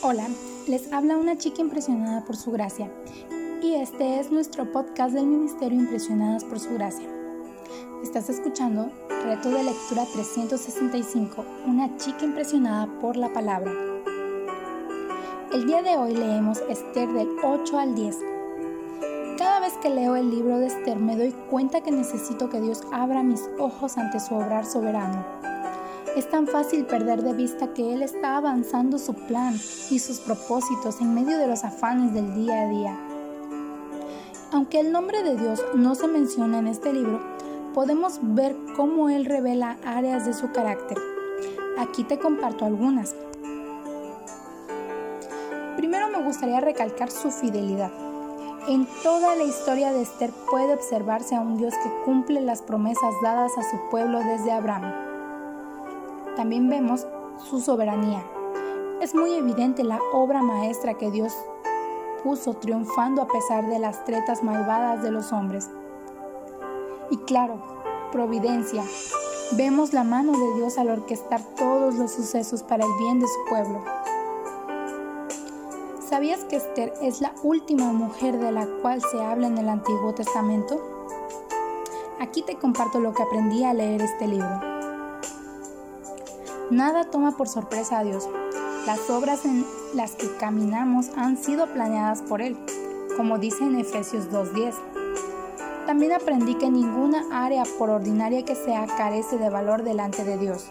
Hola, les habla una chica impresionada por su gracia y este es nuestro podcast del Ministerio Impresionadas por su gracia. Estás escuchando Reto de Lectura 365, una chica impresionada por la palabra. El día de hoy leemos Esther del 8 al 10. Cada vez que leo el libro de Esther me doy cuenta que necesito que Dios abra mis ojos ante su obrar soberano es tan fácil perder de vista que Él está avanzando su plan y sus propósitos en medio de los afanes del día a día. Aunque el nombre de Dios no se menciona en este libro, podemos ver cómo Él revela áreas de su carácter. Aquí te comparto algunas. Primero me gustaría recalcar su fidelidad. En toda la historia de Esther puede observarse a un Dios que cumple las promesas dadas a su pueblo desde Abraham también vemos su soberanía. Es muy evidente la obra maestra que Dios puso triunfando a pesar de las tretas malvadas de los hombres. Y claro, providencia. Vemos la mano de Dios al orquestar todos los sucesos para el bien de su pueblo. ¿Sabías que Esther es la última mujer de la cual se habla en el Antiguo Testamento? Aquí te comparto lo que aprendí al leer este libro. Nada toma por sorpresa a Dios. Las obras en las que caminamos han sido planeadas por Él, como dice en Efesios 2.10. También aprendí que ninguna área, por ordinaria que sea, carece de valor delante de Dios.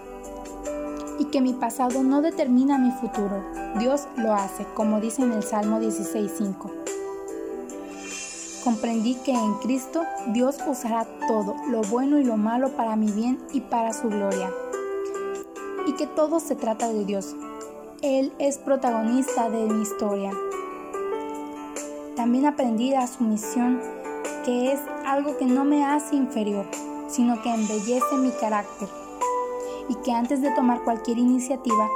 Y que mi pasado no determina mi futuro. Dios lo hace, como dice en el Salmo 16.5. Comprendí que en Cristo Dios usará todo, lo bueno y lo malo para mi bien y para su gloria y que todo se trata de Dios. Él es protagonista de mi historia. También aprendí a su misión, que es algo que no me hace inferior, sino que embellece mi carácter. Y que antes de tomar cualquier iniciativa,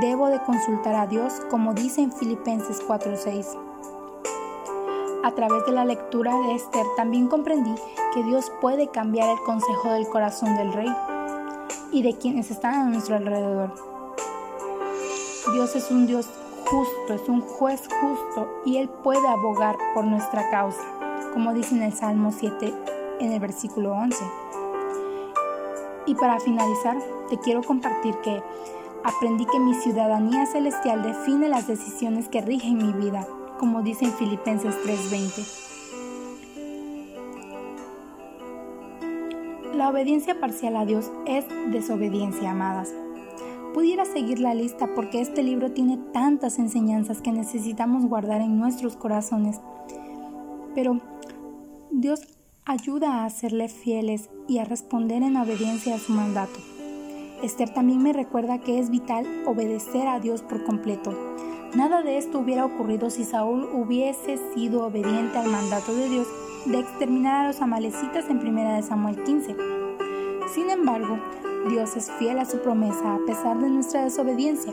debo de consultar a Dios, como dice en Filipenses 4:6. A través de la lectura de Esther también comprendí que Dios puede cambiar el consejo del corazón del rey y de quienes están a nuestro alrededor. Dios es un Dios justo, es un juez justo y Él puede abogar por nuestra causa, como dice en el Salmo 7 en el versículo 11. Y para finalizar, te quiero compartir que aprendí que mi ciudadanía celestial define las decisiones que rigen mi vida, como dice en Filipenses 3:20. La obediencia parcial a Dios es desobediencia, amadas. Pudiera seguir la lista porque este libro tiene tantas enseñanzas que necesitamos guardar en nuestros corazones. Pero Dios ayuda a serle fieles y a responder en obediencia a su mandato. Esther también me recuerda que es vital obedecer a Dios por completo. Nada de esto hubiera ocurrido si Saúl hubiese sido obediente al mandato de Dios de exterminar a los amalecitas en 1 Samuel 15. Sin embargo, Dios es fiel a su promesa a pesar de nuestra desobediencia.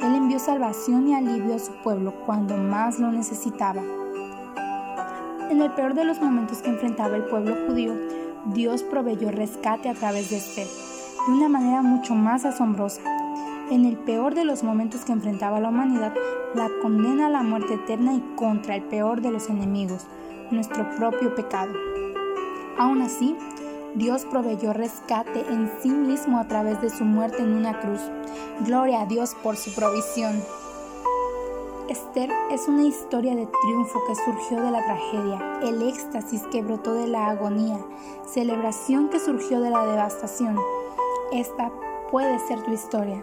Él envió salvación y alivio a su pueblo cuando más lo necesitaba. En el peor de los momentos que enfrentaba el pueblo judío, Dios proveyó rescate a través de Esther, de una manera mucho más asombrosa. En el peor de los momentos que enfrentaba la humanidad, la condena a la muerte eterna y contra el peor de los enemigos, nuestro propio pecado. Aún así, Dios proveyó rescate en sí mismo a través de su muerte en una cruz. Gloria a Dios por su provisión. Esther es una historia de triunfo que surgió de la tragedia, el éxtasis que brotó de la agonía, celebración que surgió de la devastación. Esta puede ser tu historia.